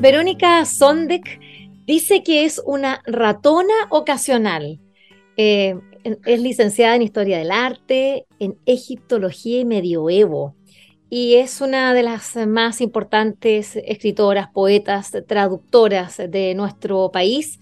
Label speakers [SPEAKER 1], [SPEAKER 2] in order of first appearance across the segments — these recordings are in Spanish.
[SPEAKER 1] Verónica Sondek dice que es una ratona ocasional. Eh, es licenciada en Historia del Arte, en Egiptología y Medioevo, y es una de las más importantes escritoras, poetas, traductoras de nuestro país.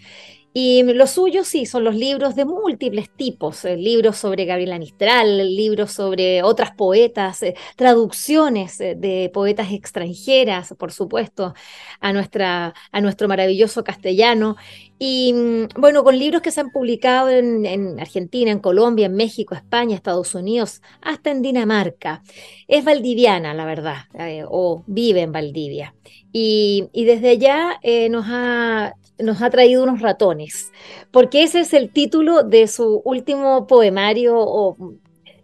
[SPEAKER 1] Y lo suyo sí, son los libros de múltiples tipos, eh, libros sobre Gabriela Mistral, libros sobre otras poetas, eh, traducciones eh, de poetas extranjeras, por supuesto, a, nuestra, a nuestro maravilloso castellano. Y mm, bueno, con libros que se han publicado en, Argentina, en Colombia, en México, España, Estados Unidos, hasta en Dinamarca. Es valdiviana, la verdad, o vive en Valdivia. Y, desde allá nos ha nos ha traído unos ratones, porque ese es el título de su último poemario, o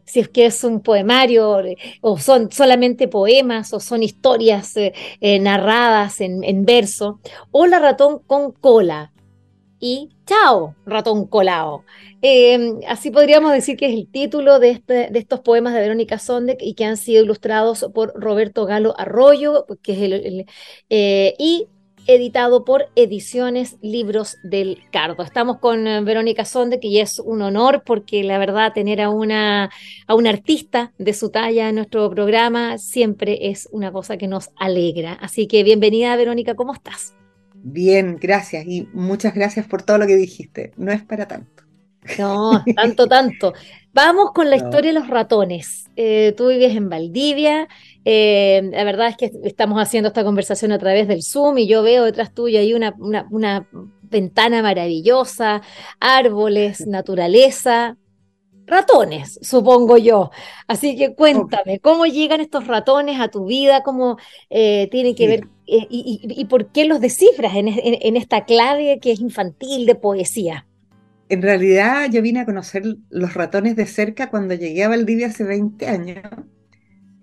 [SPEAKER 1] si es que es un poemario, o son solamente poemas, o son historias eh, eh, narradas en, verso, o La ratón con cola. Y chao, ratón colao. Em, así podríamos decir que es el título de, este, de estos poemas de Verónica Sondek y que han sido ilustrados por Roberto Galo Arroyo, que es el, eh, y editado por Ediciones Libros del Cardo. Estamos con eh, Verónica Sonde, que es un honor porque la verdad tener a una, a una artista de su talla en nuestro programa siempre es una cosa que nos alegra. Así que bienvenida Verónica, ¿cómo estás?
[SPEAKER 2] Bien, gracias y muchas gracias por todo lo que dijiste. No es para tanto.
[SPEAKER 1] No, tanto, tanto. Vamos con la historia de los ratones. Eh, tú vives en Valdivia, eh, la verdad es que estamos haciendo esta conversación a través del Zoom y yo veo detrás tuyo ahí una, una, ventana maravillosa, árboles, naturaleza, ratones, supongo yo. Así que cuéntame, ¿cómo llegan estos ratones a tu vida? ¿Cómo eh, tienen que ver y, por qué los descifras en, en esta clave que es infantil de poesía?
[SPEAKER 2] En realidad yo vine a conocer los ratones de cerca cuando llegué a Valdivia hace 20 años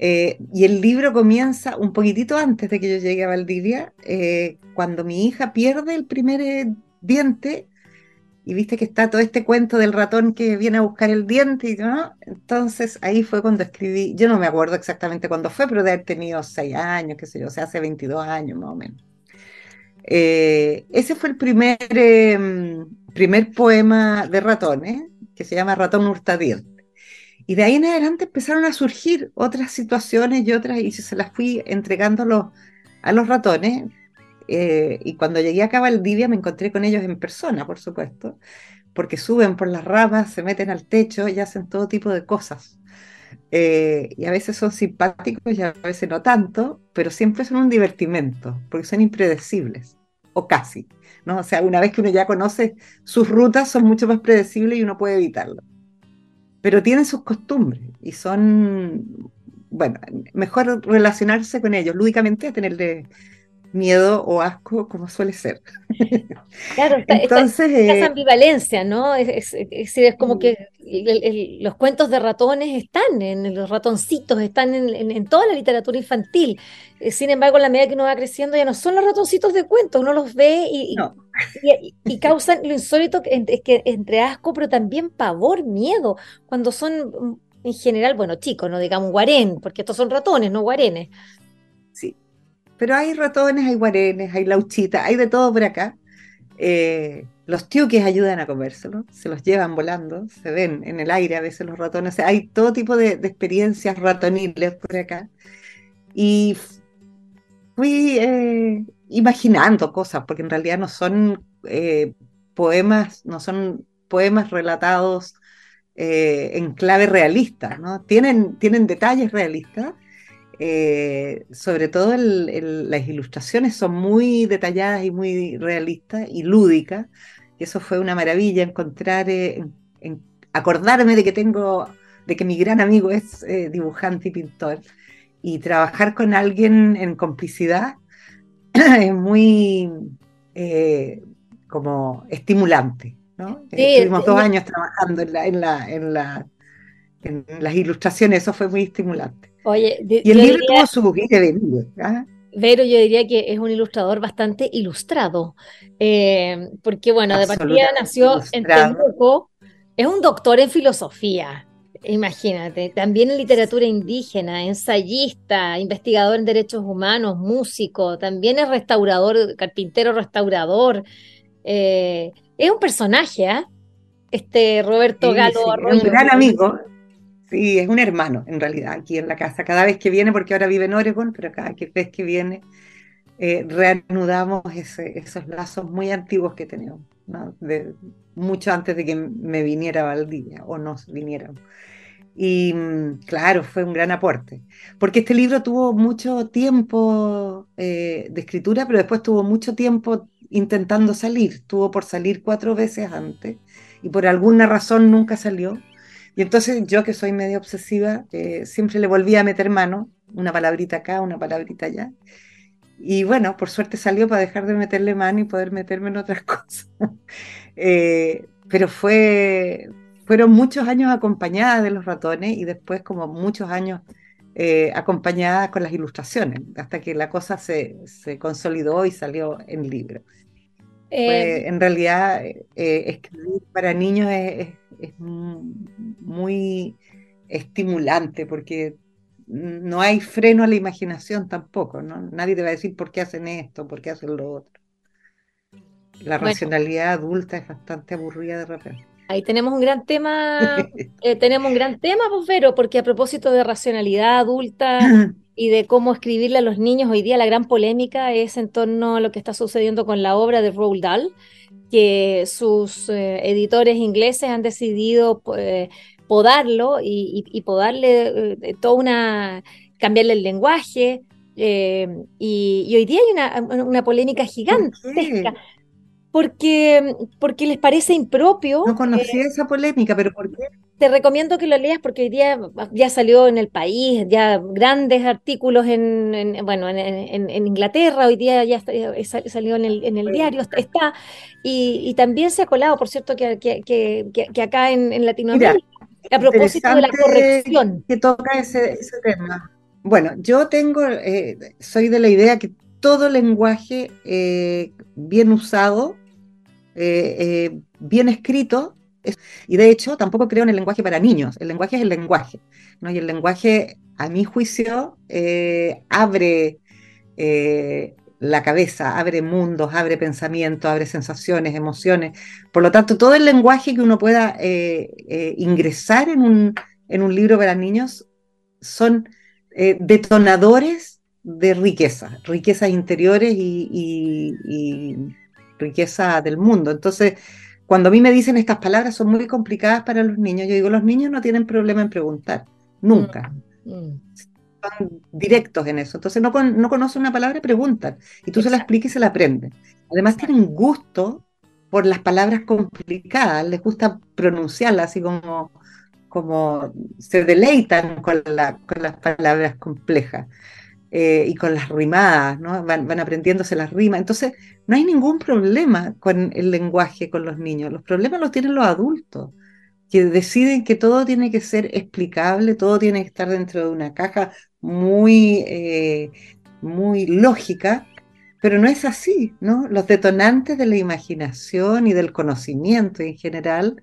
[SPEAKER 2] eh, y el libro comienza un poquitito antes de que yo llegue a Valdivia, eh, cuando mi hija pierde el primer eh, diente y viste que está todo este cuento del ratón que viene a buscar el diente, ¿no? Entonces ahí fue cuando escribí, yo no me acuerdo exactamente cuándo fue, pero de haber tenido seis años, qué sé yo, o sea, hace 22 años más o menos. ese fue el primer, em, primer poema de ratones, que se llama Ratón Hurtadiente. Y de ahí en adelante empezaron a surgir otras situaciones y otras, y se las fui entregando a los, a los ratones. Eh, y cuando llegué acá a Valdivia me encontré con ellos en persona, por supuesto, porque suben por las ramas, se meten al techo y hacen todo tipo de cosas. Eh, y a veces son simpáticos y a veces no tanto, pero siempre son un divertimento, porque son impredecibles, o casi. ¿no? O sea, una vez que uno ya conoce sus rutas, son mucho más predecibles y uno puede evitarlo pero tienen sus costumbres y son, bueno, mejor relacionarse con ellos lúdicamente a tenerle miedo o asco como suele ser.
[SPEAKER 1] Claro, Entonces, esa eh, ambivalencia, ¿no? Es, es, como que los cuentos de ratones están, en los ratoncitos, están en, toda la literatura infantil. Eh, sin embargo, a la medida que uno va creciendo, ya no son los ratoncitos de cuentos, uno los ve y, y, causan lo insólito es que entre asco, pero también pavor, miedo, cuando son mm, en general, bueno, chicos, no digamos guarén, porque estos son ratones, no guarenes.
[SPEAKER 2] Pero hay ratones, hay guarenes, hay lauchitas, hay de todo por acá. Eh, los tiuques ayudan a comérselo, se los llevan volando, se ven en el aire a veces los ratones. hay todo tipo de, experiencias ratoniles por acá. Y fui eh, imaginando cosas, porque en realidad no son eh, poemas, no son poemas relatados en clave realista, ¿no? Tienen, tienen detalles realistas, eh, sobre todo las ilustraciones son muy detalladas y muy realistas y lúdicas. Y eso fue una maravilla encontrar, eh, acordarme de que tengo, de que mi gran amigo es eh, dibujante y pintor. y trabajar con alguien en complicidad es muy como estimulante. ¿no? Estuvimos dos años trabajando en, la, en, la, en, la, en las ilustraciones, eso fue muy estimulante.
[SPEAKER 1] Oye,
[SPEAKER 2] y el libro tuvo su de ¿ah?
[SPEAKER 1] Vero, yo diría que es un ilustrador bastante ilustrado, eh, porque bueno, de partida nació en Temuco, es un doctor en filosofía, imagínate, también en literatura indígena, ensayista, investigador en derechos humanos, músico, también es restaurador, carpintero restaurador, eh, es un personaje, ¿eh? Este Roberto Galo
[SPEAKER 2] Arroyo. Un gran amigo, Sí, es un hermano en realidad aquí en la casa. Cada vez que viene, porque ahora vive en Oregon, pero cada vez que viene eh, reanudamos esos lazos muy antiguos que tenemos, de, mucho antes de que me viniera Valdivia o nos vinieran. Y mm, claro, fue un gran aporte, porque este libro tuvo mucho tiempo eh, de escritura, pero después tuvo mucho tiempo intentando salir. Tuvo por salir cuatro veces antes y por alguna razón nunca salió. Y entonces yo que soy medio obsesiva, eh, siempre le volvía a meter mano, una palabrita acá, una palabrita allá. Y bueno, por suerte salió para dejar de meterle mano y poder meterme en otras cosas. Eh, pero fue, fueron muchos años acompañadas de los ratones y después como muchos años eh, acompañadas con las ilustraciones, hasta que la cosa se, se consolidó y salió en libro. en realidad, escribir para niños es, es muy estimulante porque no hay freno a la imaginación tampoco, ¿no? Nadie te va a decir por qué hacen esto, por qué hacen lo otro. La racionalidad adulta es bastante aburrida de repente.
[SPEAKER 1] Ahí tenemos un gran tema, eh, tenemos un gran tema, pues, porque a propósito de racionalidad adulta y de cómo escribirle a los niños, hoy día la gran polémica es en torno a lo que está sucediendo con la obra de Roald Dahl, que sus eh, editores ingleses han decidido eh, podarlo y, podarle eh, toda una, cambiarle el lenguaje. Y, hoy día hay una, polémica gigantesca. Porque, porque les parece impropio.
[SPEAKER 2] No conocía esa polémica, pero ¿por qué?
[SPEAKER 1] te recomiendo que lo leas porque hoy día ya salió en el país, ya grandes artículos en, bueno, en, Inglaterra, hoy día ya salió en el, en el diario, está, y, también se ha colado, por cierto, que, que, acá en, Latinoamérica, a propósito de la corrección.
[SPEAKER 2] Que toca ese, tema. Bueno, yo tengo, eh, soy de la idea que todo lenguaje eh, bien usado, eh, bien escrito, y de hecho, tampoco creo en el lenguaje para niños. El lenguaje es el lenguaje. ¿no? Y el lenguaje, a mi juicio, eh, abre eh, la cabeza, abre mundos, abre pensamientos, abre sensaciones, emociones. Por lo tanto, todo el lenguaje que uno pueda eh, ingresar en un, en un libro para niños son detonadores de riqueza, riquezas interiores y riqueza del mundo. Entonces, cuando a mí me dicen estas palabras son muy complicadas para los niños, yo digo, los niños no tienen problema en preguntar, nunca. Mm, mm. Son directos en eso. Entonces no, no conocen una palabra, preguntan. Y tú se la explicas y se la aprenden. Además tienen gusto por las palabras complicadas, les gusta pronunciarlas así como, como se deleitan con, con las palabras complejas. Eh, y con las rimadas, ¿no? Van, aprendiéndose las rimas. Entonces, no hay ningún problema con el lenguaje con los niños. Los problemas los tienen los adultos, que deciden que todo tiene que ser explicable, todo tiene que estar dentro de una caja muy, eh, muy lógica, pero no es así, ¿no? Los detonantes de la imaginación y del conocimiento en general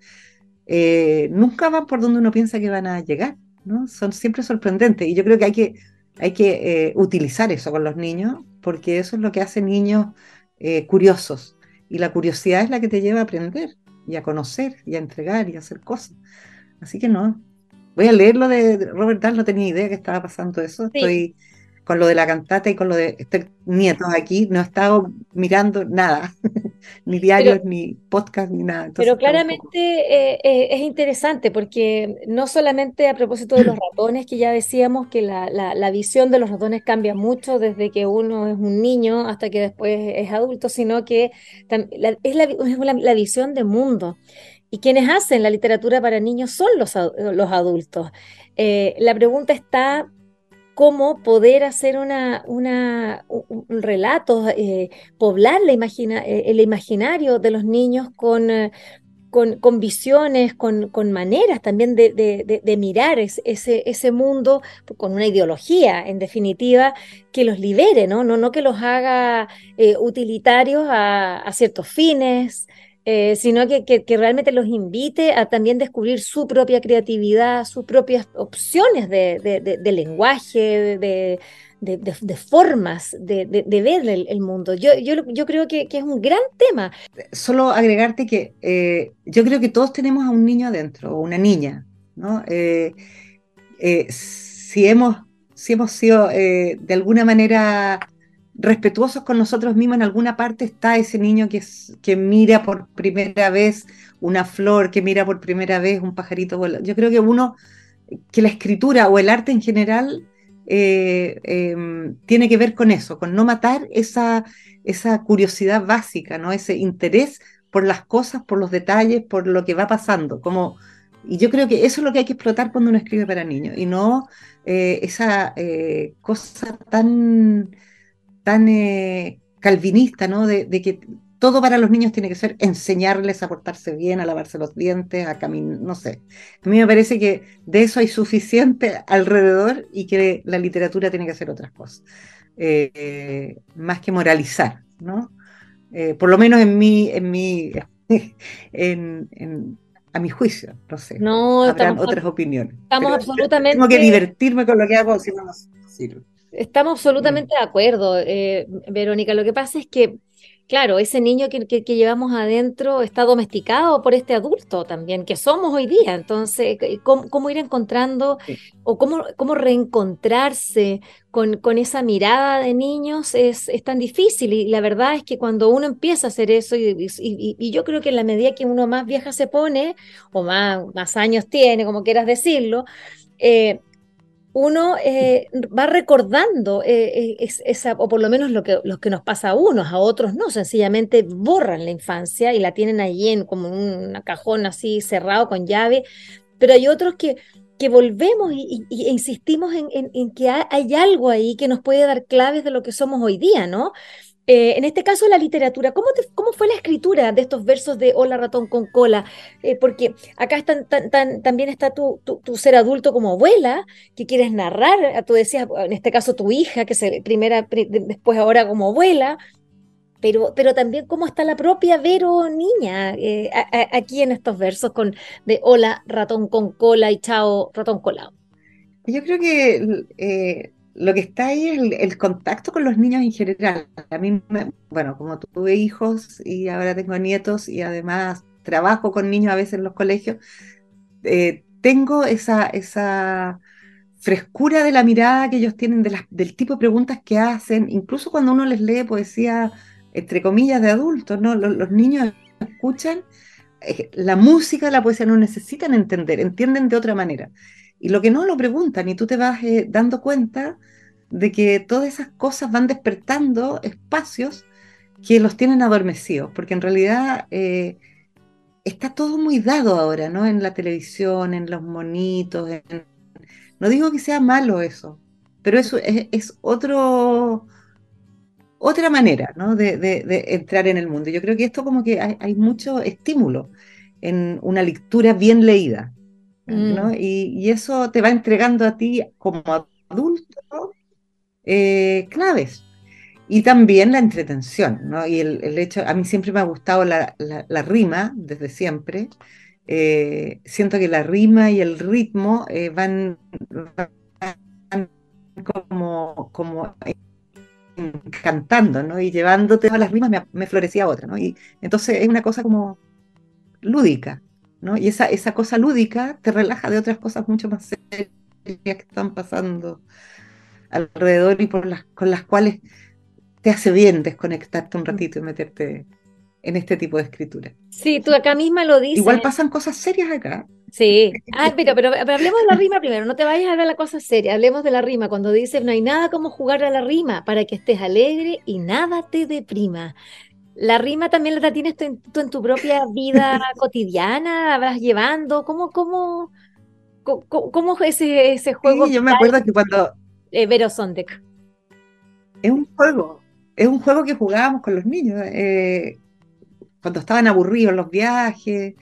[SPEAKER 2] eh, nunca van por donde uno piensa que van a llegar, ¿no? Son siempre sorprendentes y yo creo que hay que hay que eh, utilizar eso con los niños, porque eso es lo que hace niños eh, curiosos. Y la curiosidad es la que te lleva a aprender y a conocer y a entregar y a hacer cosas. Así que no. Voy a leer lo de Robert Dahl, no tenía idea que estaba pasando eso. Estoy con lo de la cantata y con lo de este nietos aquí, no he estado mirando nada, ni diarios, ni podcast, ni nada.
[SPEAKER 1] pero claramente eh, eh, es interesante porque no solamente a propósito de los ratones, que ya decíamos que la, la, visión de los ratones cambia mucho desde que uno es un niño hasta que después es adulto, sino que es, la, la visión de mundo. Y quienes hacen la literatura para niños son los, los adultos. Eh, la pregunta está cómo poder hacer una, un, relato, eh, poblar eh, el imaginario de los niños con, eh, con, visiones, con, con, maneras también de, mirar ese, ese mundo con una ideología, en definitiva, que los libere, no, no, no que los haga utilitarios a, a ciertos fines, eh, sino que, que, realmente los invite a también descubrir su propia creatividad, sus propias opciones de, lenguaje, de, formas de, ver el, mundo. Yo, yo, yo creo que, es un gran tema.
[SPEAKER 2] Solo agregarte que eh, yo creo que todos tenemos a un niño adentro, o una niña, ¿no? Eh, si, hemos, si hemos sido de alguna manera respetuosos con nosotros mismos, en alguna parte está ese niño que, mira por primera vez una flor, que mira por primera vez un pajarito Yo creo que uno, que la escritura o el arte en general eh, em, tiene que ver con eso, con no matar esa, esa curiosidad básica, ¿no? ese interés por las cosas, por los detalles, por lo que va pasando. Como, y yo creo que eso es lo que hay que explotar cuando uno escribe para niños, y no eh, esa eh, cosa tan tan eh, calvinista, ¿no? De, que todo para los niños tiene que ser enseñarles a portarse bien, a lavarse los dientes, a caminar, no sé. A mí me parece que de eso hay suficiente alrededor y que la literatura tiene que hacer otras cosas, eh, más que moralizar, ¿no? Eh, por lo menos en mi, en mi, en, a mi juicio, no sé.
[SPEAKER 1] No,
[SPEAKER 2] Habrán otras opiniones.
[SPEAKER 1] Estamos absolutamente.
[SPEAKER 2] Tengo que divertirme con lo que hago, si no, no sirve.
[SPEAKER 1] Estamos absolutamente de acuerdo, eh, Verónica. Lo que pasa es que, claro, ese niño que, llevamos adentro está domesticado por este adulto también, que somos hoy día. Entonces, ¿cómo, ir encontrando o cómo, cómo reencontrarse con, con, esa mirada de niños es, es, tan difícil? Y la verdad es que cuando uno empieza a hacer eso, y, yo creo que en la medida que uno más vieja se pone, o más, más años tiene, como quieras decirlo, eh, uno eh, va recordando eh, eh, o por lo menos lo que, que nos pasa a unos, a otros no, sencillamente borran la infancia y la tienen ahí en como un cajón así cerrado con llave, pero hay otros que, que volvemos y, insistimos en, en, que hay algo ahí que nos puede dar claves de lo que somos hoy día, ¿no? Eh, en este caso, la literatura, ¿cómo, ¿cómo, fue la escritura de estos versos de Hola ratón con cola? Eh, porque acá también está tu, ser adulto como abuela, que quieres narrar, tú decías, en este caso tu hija, que es primera, después ahora como abuela, pero, pero también cómo está la propia Vero niña eh, aquí en estos versos con de Hola ratón con cola y Chao ratón colado.
[SPEAKER 2] Yo creo que lo que está ahí es el, contacto con los niños en general. A mí, bueno, como tuve hijos y ahora tengo nietos y además trabajo con niños a veces en los colegios, eh, tengo esa, esa frescura de la mirada que ellos tienen, del tipo de preguntas que hacen, incluso cuando uno les lee poesía, entre comillas, de adultos, ¿no? Los, niños escuchan eh, la música, la poesía, no necesitan entender, entienden de otra manera. Y lo que no lo preguntan, y tú te vas eh, dando cuenta de que todas esas cosas van despertando espacios que los tienen adormecidos, porque en realidad eh, está todo muy dado ahora, ¿no? En la televisión, en los monitos. No digo que sea malo eso, pero eso es, otro, otra manera, ¿no? De, entrar en el mundo. Yo creo que esto como que hay mucho estímulo en una lectura bien leída. Mm. Y, eso te va entregando a ti como adulto eh, claves. Y también la entretención, ¿no? Y el, hecho, a mí siempre me ha gustado la, rima, desde siempre. Eh, siento que la rima y el ritmo eh, van, como, como cantando, ¿no? Y llevándote a las rimas me, me florecía otra, ¿no? Y entonces es una cosa como lúdica. Y esa, esa cosa lúdica te relaja de otras cosas mucho más serias que están pasando alrededor y por las, con las cuales te hace bien desconectarte un ratito y meterte en este tipo de escritura.
[SPEAKER 1] Sí, tú acá misma lo dices.
[SPEAKER 2] Igual pasan cosas serias acá.
[SPEAKER 1] Sí. Ah, pero, pero, hablemos de la rima primero, no te vayas a hablar de la cosa seria, hablemos de la rima. Cuando dices no hay nada como jugar a la rima para que estés alegre y nada te deprima. ¿La rima también la tienes tú en, tu propia vida cotidiana? ¿Vas llevando? ¿Cómo, cómo, cómo, es ese, ese juego?
[SPEAKER 2] Sí, yo me acuerdo que cuando,
[SPEAKER 1] eh, Vero Sondek?
[SPEAKER 2] Es un juego, es un juego que jugábamos con los niños eh, cuando estaban aburridos en los viajes,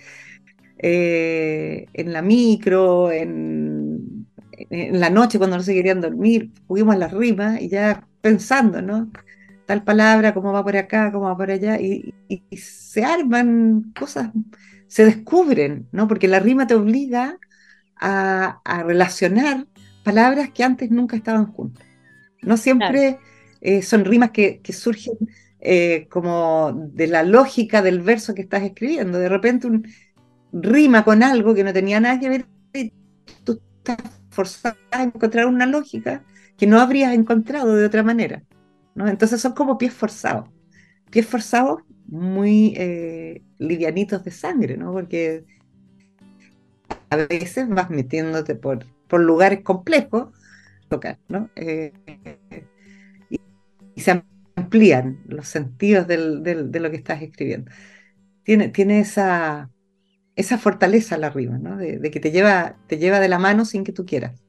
[SPEAKER 2] eh, en la micro, en, en, la noche cuando no se querían dormir, juguemos las rimas y ya pensando, ¿no? Tal palabra, cómo va por acá, cómo va por allá, y, y se arman cosas, se descubren, ¿no? Porque la rima te obliga a, a relacionar palabras que antes nunca estaban juntas. No siempre eh, son rimas que, que surgen eh, como de la lógica del verso que estás escribiendo. De repente un, rima con algo que no tenía nada que ver y tú estás forzado a encontrar una lógica que no habrías encontrado de otra manera. ¿No? Entonces son como pies forzados. Pies forzados muy eh, livianitos de sangre, ¿no? Porque a veces vas metiéndote por, por lugares complejos, ¿no? Eh, y, se amplían los sentidos de lo que estás escribiendo. Tiene, tiene esa, esa fortaleza la rima, ¿no? De, de, que te lleva, te lleva de la mano sin que tú quieras.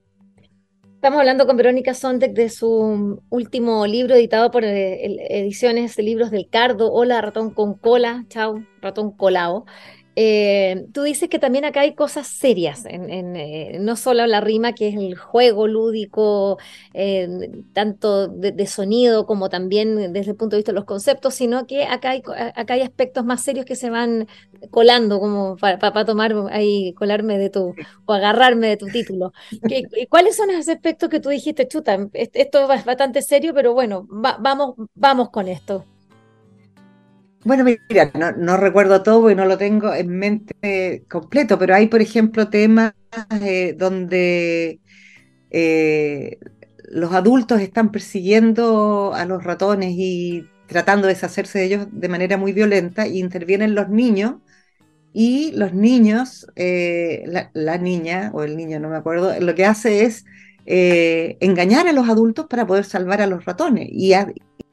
[SPEAKER 1] Estamos hablando con Verónica Sondek de su último libro editado por eh, Ediciones de Libros del Cardo, Hola, ratón con cola, chao, ratón colao. Eh, tú dices que también acá hay cosas serias, en, eh, no solo la rima, que es el juego lúdico, eh, tanto de, sonido como también desde el punto de vista de los conceptos, sino que acá hay, acá hay aspectos más serios que se van colando, como para, para, tomar ahí, colarme de tu, o agarrarme de tu título. ¿Qué, ¿Cuáles son esos aspectos que tú dijiste, chuta, esto es bastante serio, pero bueno, va, vamos, vamos con esto?
[SPEAKER 2] Bueno, mira, no, recuerdo todo y no lo tengo en mente completo, pero hay, por ejemplo, temas eh, donde eh, los adultos están persiguiendo a los ratones y tratando de deshacerse de ellos de manera muy violenta y intervienen los niños y los niños, eh, la, niña o el niño, no me acuerdo, lo que hace es engañar a los adultos para poder salvar a los ratones y,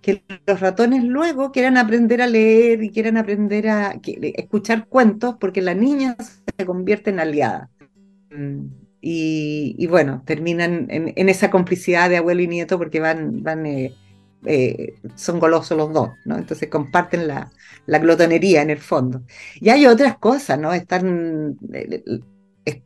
[SPEAKER 2] que los ratones luego quieran aprender a leer y quieran aprender a escuchar cuentos porque la niña se convierte en aliada. Y, y bueno, terminan en, esa complicidad de abuelo y nieto porque van, van eh, eh, son golosos los dos, ¿no? Entonces comparten la, la, glotonería en el fondo. Y hay otras cosas, ¿no? Están,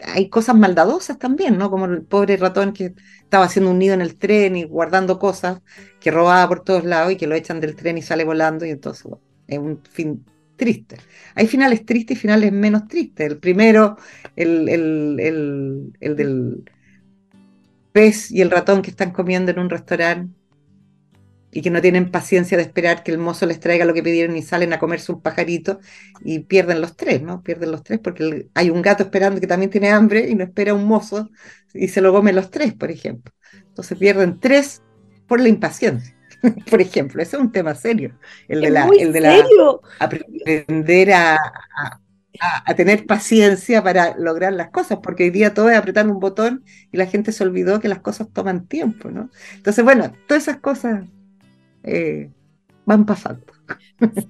[SPEAKER 2] hay cosas maldadosas también, ¿no? Como el pobre ratón que estaba haciendo un nido en el tren y guardando cosas que robaba por todos lados y que lo echan del tren y sale volando y entonces bueno, es un fin triste. Hay finales tristes y finales menos tristes. El primero, el, el, el, el del pez y el ratón que están comiendo en un restaurante y que no tienen paciencia de esperar que el mozo les traiga lo que pidieron y salen a comerse un pajarito y pierden los tres, ¿no? Pierden los tres porque hay un gato esperando que también tiene hambre y no espera un mozo y se lo come los tres, por ejemplo. Entonces pierden tres por la impaciencia. por ejemplo, ese es un tema serio. El de la, el de la aprender a, a, a, tener paciencia para lograr las cosas, porque hoy día todo es apretar un botón y la gente se olvidó que las cosas toman tiempo, ¿no? Entonces, bueno, todas esas cosas eh, van pasando.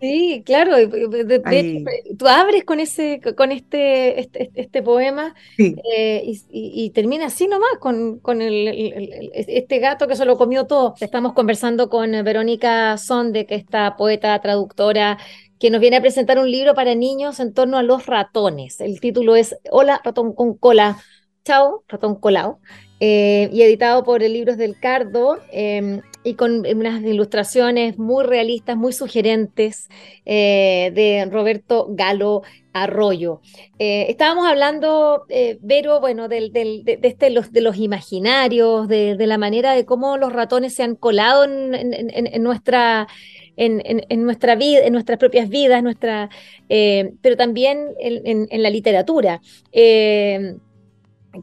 [SPEAKER 1] Sí, claro. De, de, de tú abres con ese, con este, este, este poema sí. eh, y, y, y, termina así nomás con, con el, el, el, este gato que se lo comió todo. Estamos conversando con Verónica Sonde, que esta poeta, traductora, que nos viene a presentar un libro para niños en torno a los ratones. El título es Hola, ratón con cola. Chao, ratón colao. Eh, y editado por el Libros del Cardo. Eh, y con unas ilustraciones muy realistas, muy sugerentes eh, de Roberto Galo Arroyo. Eh, estábamos hablando, Vero, bueno, del, de, de, este, los, de los imaginarios, de, de, la manera de cómo los ratones se han colado en, en, nuestra... En, en, nuestra vida, en nuestras propias vidas, nuestra, pero también en, en la literatura.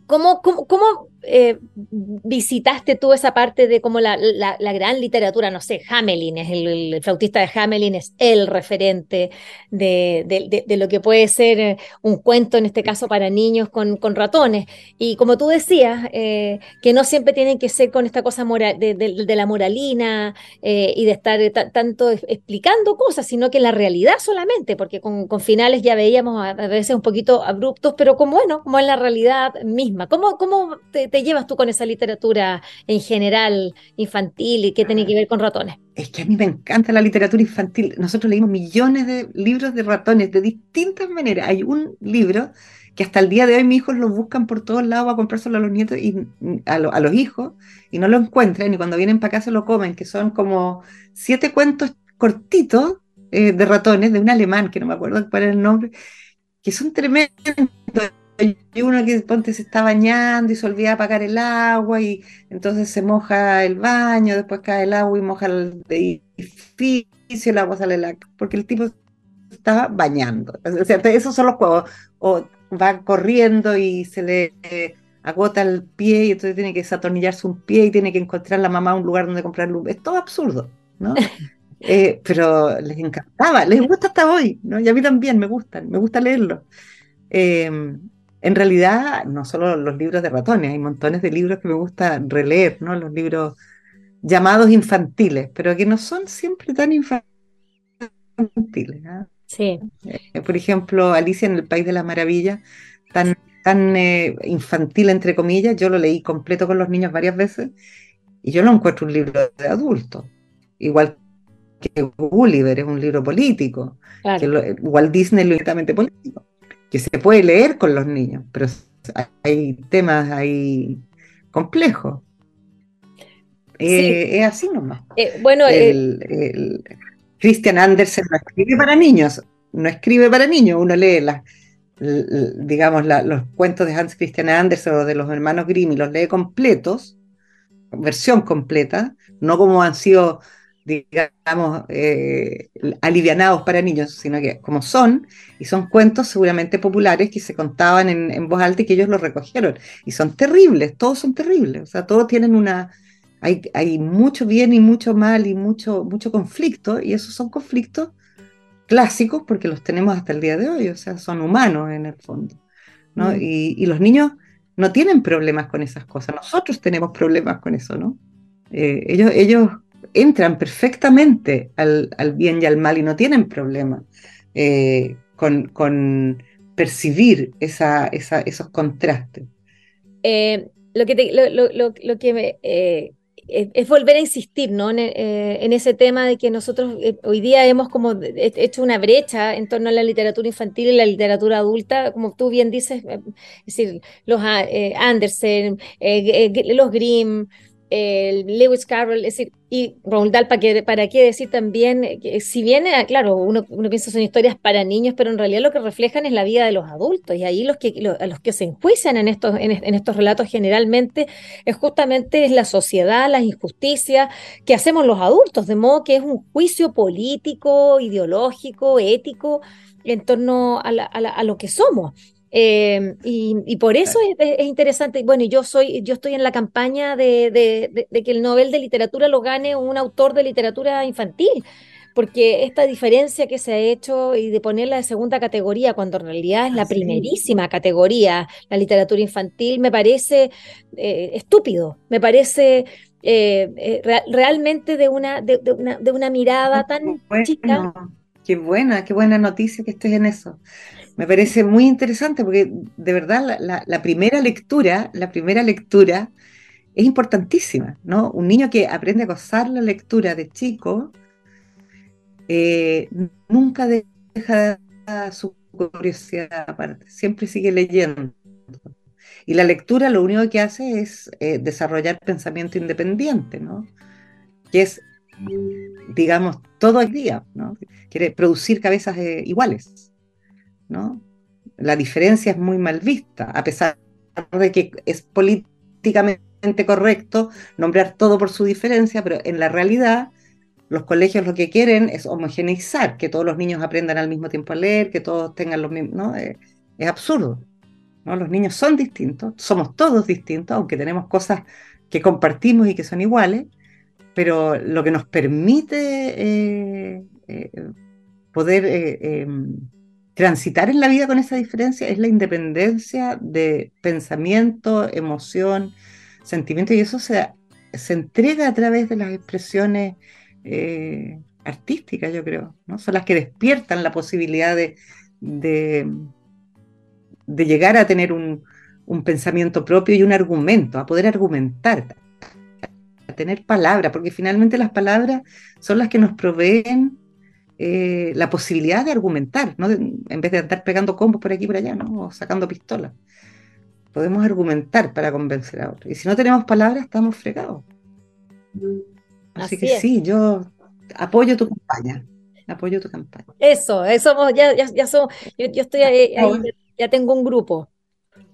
[SPEAKER 1] ¿Cómo, cómo, cómo eh, visitaste tú esa parte de como la, la, la, gran literatura? No sé, Hamelin, es el, el, flautista de Hamelin es el referente de, de, de, de, lo que puede ser un cuento, en este caso para niños con, con ratones. Y como tú decías, eh, que no siempre tienen que ser con esta cosa moral, de, la moralina eh, y de estar tanto explicando cosas, sino que la realidad solamente, porque con, con finales ya veíamos a, a, veces un poquito abruptos, pero como bueno, como en la realidad misma. ¿Cómo, cómo te, te llevas tú con esa literatura en general infantil y que tiene que ver con ratones?
[SPEAKER 2] Es que a mí me encanta la literatura infantil. Nosotros leímos millones de libros de ratones de distintas maneras. Hay un libro que hasta el día de hoy mis hijos lo buscan por todos lados a comprárselo a los nietos y a, a los hijos y no lo encuentran y cuando vienen para acá se lo comen, que son como siete cuentos cortitos eh, de ratones de un alemán, que no me acuerdo cuál era el nombre, que son tremendos. Y uno que ponte se está bañando y se olvida apagar el agua y entonces se moja el baño, después cae el agua y moja el edificio, el agua sale la... porque el tipo estaba bañando. O sea, esos son los juegos. O va corriendo y se le agota el pie y entonces tiene que desatornillarse un pie y tiene que encontrar la mamá un lugar donde comprar luz. Es todo absurdo, ¿no? Eh, pero les encantaba, les gusta hasta hoy, ¿no? Y a mí también me gustan, me gusta leerlos. Eh, en realidad, no solo los libros de ratones, hay montones de libros que me gusta releer, ¿no? Los libros llamados infantiles, pero que no son siempre tan infantiles. ¿ah?
[SPEAKER 1] Sí.
[SPEAKER 2] Eh, por ejemplo, Alicia en el País de las Maravillas, tan, tan infantil, entre comillas, yo lo leí completo con los niños varias veces y yo lo encuentro un libro de adultos. Igual que Gulliver es un libro político, que Walt Disney es lentamente político, que se puede leer con los niños, pero hay temas ahí complejos. Eh, es así nomás.
[SPEAKER 1] Eh, bueno,
[SPEAKER 2] el, eh, Christian Andersen no escribe para niños, no escribe para niños, uno lee las, digamos, los cuentos de Hans Christian Andersen o de los hermanos Grimm y los lee completos, versión completa, no como han sido digamos, eh, alivianados para niños, sino que como son, y son cuentos seguramente populares que se contaban en, voz alta y que ellos los recogieron. Y son terribles, todos son terribles, o sea, todos tienen una... Hay, hay mucho bien y mucho mal y mucho, mucho conflicto, y esos son conflictos clásicos porque los tenemos hasta el día de hoy, o sea, son humanos en el fondo. ¿no? Mm. Y, y, los niños no tienen problemas con esas cosas, nosotros tenemos problemas con eso, ¿no? Eh, ellos, ellos entran perfectamente al, bien y al mal y no tienen problema eh, con, percibir esa, esos contrastes.
[SPEAKER 1] Eh, lo que, lo, que me, eh, es volver a insistir ¿no? en, ese tema de que nosotros hoy día hemos como hecho una brecha en torno a la literatura infantil y la literatura adulta, como tú bien dices, es decir, los Andersen, los Grimm, Lewis Carroll, es decir, y Roald Dahl, ¿para qué, para qué decir también, que si bien, claro, uno, uno, piensa son historias para niños, pero en realidad lo que reflejan es la vida de los adultos, y ahí los que, a los que se enjuician en estos, en, estos relatos generalmente es justamente la sociedad, las injusticias que hacemos los adultos, de modo que es un juicio político, ideológico, ético, en torno a, a lo que somos. Eh, y, por eso es, interesante. Bueno, yo soy, yo estoy en la campaña de, que el Nobel de Literatura lo gane un autor de literatura infantil, porque esta diferencia que se ha hecho y de ponerla de segunda categoría, cuando en realidad es la primerísima categoría, la literatura infantil, me parece eh, estúpido, me parece eh, realmente de una, de, una, de una mirada tan chica.
[SPEAKER 2] Qué buena, qué buena noticia que estés en eso me parece muy interesante porque de verdad la, primera lectura, la primera lectura es importantísima, ¿no? Un niño que aprende a gozar la lectura de chico eh, nunca deja su curiosidad aparte, siempre sigue leyendo. Y la lectura lo único que hace es eh, desarrollar pensamiento independiente, ¿no? Que es, digamos, todo el día, ¿no? Quiere producir cabezas eh, iguales. ¿No? La diferencia es muy mal vista, a pesar de que es políticamente correcto nombrar todo por su diferencia, pero en la realidad los colegios lo que quieren es homogeneizar, que todos los niños aprendan al mismo tiempo a leer, que todos tengan los mismos, ¿no? Es, absurdo. Los niños son distintos, somos todos distintos, aunque tenemos cosas que compartimos y que son iguales, pero lo que nos permite eh, eh, poder eh, em, transitar en la vida con esa diferencia es la independencia de pensamiento, emoción, sentimiento, y eso se, entrega a través de las expresiones eh, artísticas, yo creo, ¿no? Son las que despiertan la posibilidad de, de, llegar a tener un, un pensamiento propio y un argumento, a poder argumentar, a tener palabras, porque finalmente las palabras son las que nos proveen eh, la posibilidad de argumentar, ¿no? en vez de andar pegando combos por aquí y por allá, ¿no? o sacando pistolas. Podemos argumentar para convencer a otros. Y si no tenemos palabras, estamos fregados. Así, que sí, yo apoyo tu campaña. Apoyo tu campaña.
[SPEAKER 1] Eso, eso ya, ya, ya yo, estoy ahí, ya tengo un grupo.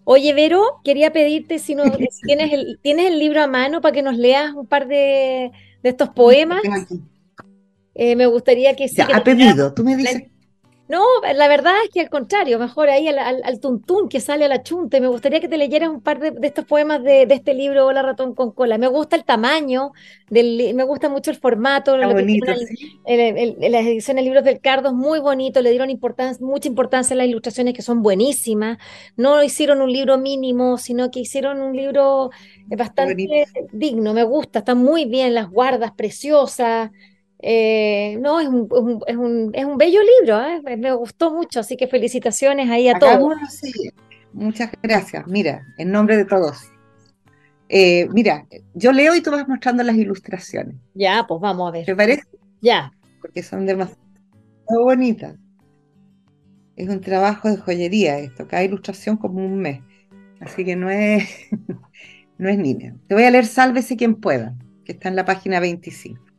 [SPEAKER 1] Oye, Vero, quería pedirte si, no, tienes, el, tienes el libro a mano para que nos leas un par de, de estos poemas. Eh, me gustaría que
[SPEAKER 2] sí. Ya, ha pedido, tú me dices.
[SPEAKER 1] No, la verdad es que al contrario, mejor ahí al, al, tuntún que sale a la chunta. Me gustaría que te leyeras un par de, estos poemas de, este libro, Hola ratón con cola. Me gusta el tamaño, del, me gusta mucho el formato.
[SPEAKER 2] Lo bonito,
[SPEAKER 1] las ediciones libros del Cardo es muy bonito, le dieron mucha importancia a las ilustraciones que son buenísimas. No hicieron un libro mínimo, sino que hicieron un libro bastante digno. Me gusta, está muy bien, las guardas preciosas. Eh, no, es un, es, un, es un, bello libro, ¿eh? me gustó mucho, así que felicitaciones ahí a todos.
[SPEAKER 2] Muchas gracias, mira, en nombre de todos. Eh, mira, yo leo y tú vas mostrando las ilustraciones.
[SPEAKER 1] Ya, pues vamos a ver.
[SPEAKER 2] ¿Te parece?
[SPEAKER 1] Ya.
[SPEAKER 2] Porque son demasiado bonitas. Es un trabajo de joyería esto, cada ilustración como un mes. Así que no es, no es niña. Te voy a leer Sálvese quien pueda, que está en la página 25.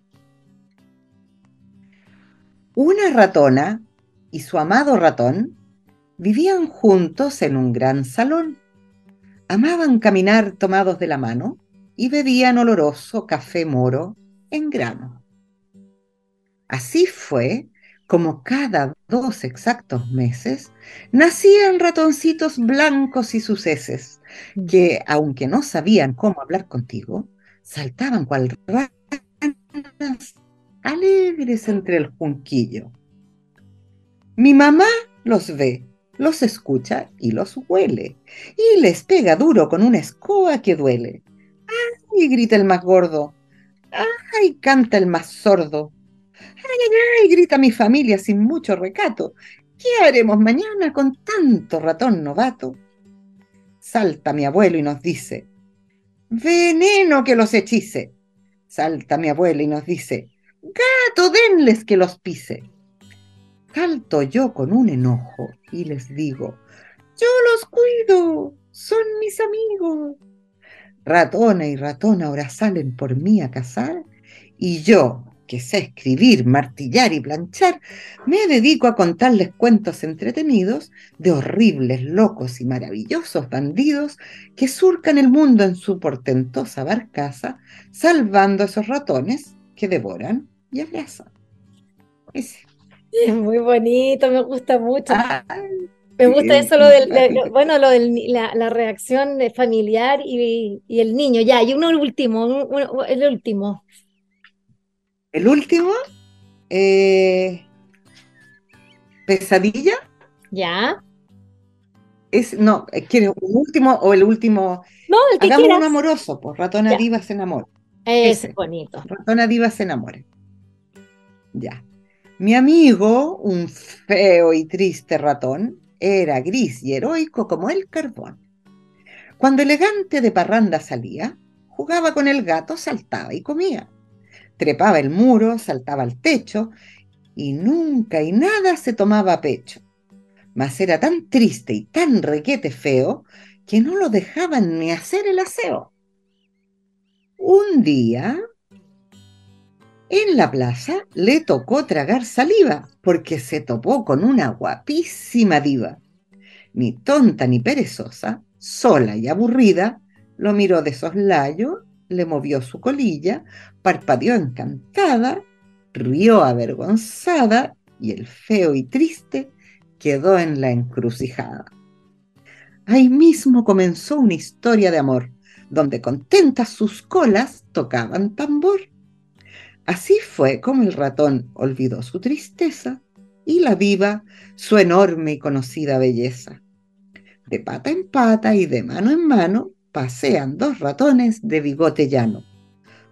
[SPEAKER 2] Una ratona y su amado ratón vivían juntos en un gran salón. Amaban caminar tomados de la mano y bebían oloroso café moro en grano. Así fue como cada dos exactos meses nacían ratoncitos blancos y sus heces, que, aunque no sabían cómo hablar contigo, saltaban cual ranas alegres entre el junquillo. Mi mamá los ve, los escucha y los huele, y les pega duro con una escoba que duele. ¡Ay! grita el más gordo. ¡Ay! canta el más sordo. ¡Ay, ay, ay! grita mi familia sin mucho recato. ¿Qué haremos mañana con tanto ratón novato? Salta mi abuelo y nos dice, veneno que los hechice. Salta mi abuelo y nos dice, Gato, denles que los pise. Salto yo con un enojo y les digo, yo los cuido, son mis amigos. Ratona y ratón ahora salen por mí a cazar y yo, que sé escribir, martillar y planchar, me dedico a contarles cuentos entretenidos de horribles, locos y maravillosos bandidos que surcan el mundo en su portentosa barcaza, salvando a esos ratones que devoran y abraza. Es
[SPEAKER 1] muy bonito, me gusta mucho. me gusta eso, lo del, bueno, lo de la, reacción familiar y, el niño. Ya, y uno el último, el último.
[SPEAKER 2] El último, eh, pesadilla.
[SPEAKER 1] Ya.
[SPEAKER 2] Es, no, ¿quieres un último o el último?
[SPEAKER 1] No, el que
[SPEAKER 2] Hagamos un amoroso, pues Ratona Diva se enamora.
[SPEAKER 1] Es bonito.
[SPEAKER 2] Ratona Diva se enamora. Ya. Mi amigo, un feo y triste ratón, era gris y heroico como el carbón. Cuando elegante de parranda salía, jugaba con el gato, saltaba y comía. Trepaba el muro, saltaba al techo y nunca y nada se tomaba pecho. Mas era tan triste y tan requete feo que no lo dejaban ni hacer el aseo. Un día en la plaza le tocó tragar saliva porque se topó con una guapísima diva. Ni tonta ni perezosa, sola y aburrida, lo miró de soslayo, le movió su colilla, parpadeó encantada, rió avergonzada y el feo y triste quedó en la encrucijada. Ahí mismo comenzó una historia de amor, donde contentas sus colas tocaban tambor. Así fue como el ratón olvidó su tristeza y la viva su enorme y conocida belleza. De pata en pata y de mano en mano pasean dos ratones de bigote llano.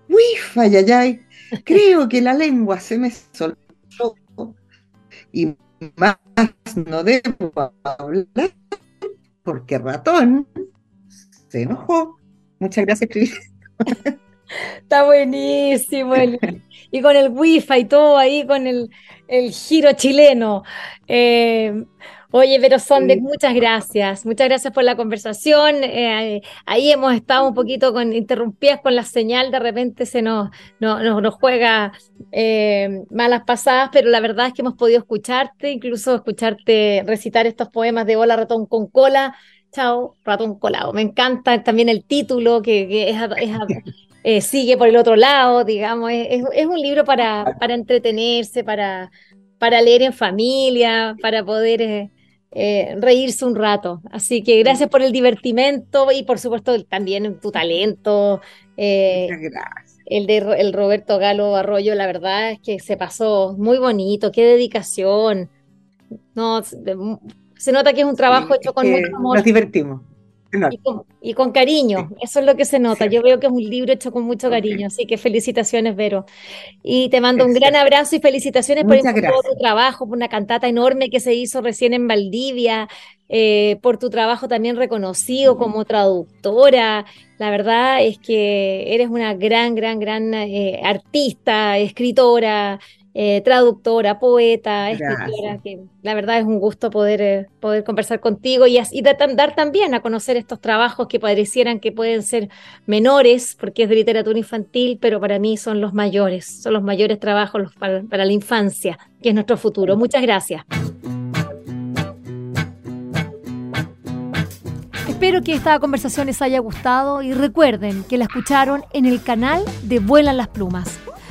[SPEAKER 2] ¡Uy, fayayay! Creo que la lengua se me soltó y más no debo hablar porque ratón se enojó. Muchas gracias, Cris.
[SPEAKER 1] Está buenísimo. y con el wifi y todo ahí, con el, el giro chileno. Eh, oye, pero Sonde, muchas gracias. Muchas gracias por la conversación. Eh, ahí hemos estado un poquito con interrumpidas con la señal, de repente se nos, nos juega eh, malas pasadas, pero la verdad es que hemos podido escucharte, incluso escucharte recitar estos poemas de Hola Ratón con Cola. Chao, ratón colado. Me encanta también el título, que, es, eh, sigue por el otro lado, digamos. Es, es un libro para, para entretenerse, para, para leer en familia, para poder eh, eh, reírse un rato. Así que gracias por el divertimento y por supuesto también tu talento. El de el Roberto Galo Arroyo, la verdad es que se pasó muy bonito, qué dedicación. No, se nota que es un trabajo hecho con mucho amor.
[SPEAKER 2] Nos divertimos.
[SPEAKER 1] Y con, cariño, eso es lo que se nota. Yo veo que es un libro hecho con mucho cariño, así que felicitaciones, Vero. Y te mando un gran abrazo y felicitaciones por, todo tu trabajo, por una cantata enorme que se hizo recién en Valdivia, eh, por tu trabajo también reconocido como traductora. La verdad es que eres una gran, gran, gran eh, artista, escritora, eh, traductora, poeta, escritora, que la verdad es un gusto poder, eh, poder conversar contigo y, y dar también a conocer estos trabajos que parecieran que pueden ser menores, porque es de literatura infantil, pero para mí son los mayores, son los mayores trabajos para, para la infancia, que es nuestro futuro. Muchas gracias. Espero que esta conversación les haya gustado y recuerden que la escucharon en el canal de Vuelan las Plumas